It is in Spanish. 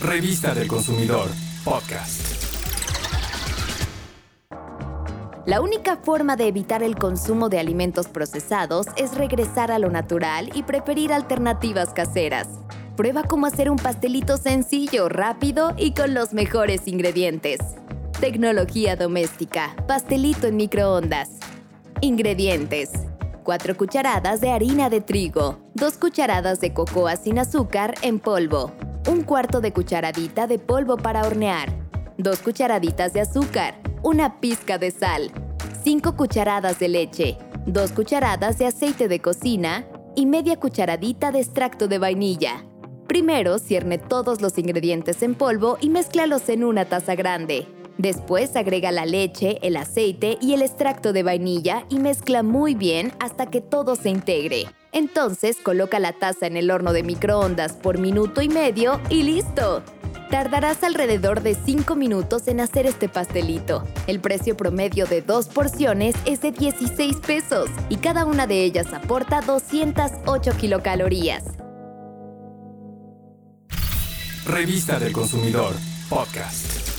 Revista del Consumidor, podcast. La única forma de evitar el consumo de alimentos procesados es regresar a lo natural y preferir alternativas caseras. Prueba cómo hacer un pastelito sencillo, rápido y con los mejores ingredientes. Tecnología doméstica, pastelito en microondas. Ingredientes. 4 cucharadas de harina de trigo, 2 cucharadas de cocoa sin azúcar en polvo, un cuarto de cucharadita de polvo para hornear, 2 cucharaditas de azúcar, una pizca de sal, 5 cucharadas de leche, 2 cucharadas de aceite de cocina y media cucharadita de extracto de vainilla. Primero cierne todos los ingredientes en polvo y mézclalos en una taza grande. Después agrega la leche, el aceite y el extracto de vainilla y mezcla muy bien hasta que todo se integre. Entonces coloca la taza en el horno de microondas por minuto y medio y listo. Tardarás alrededor de 5 minutos en hacer este pastelito. El precio promedio de dos porciones es de 16 pesos y cada una de ellas aporta 208 kilocalorías. Revista del Consumidor, podcast.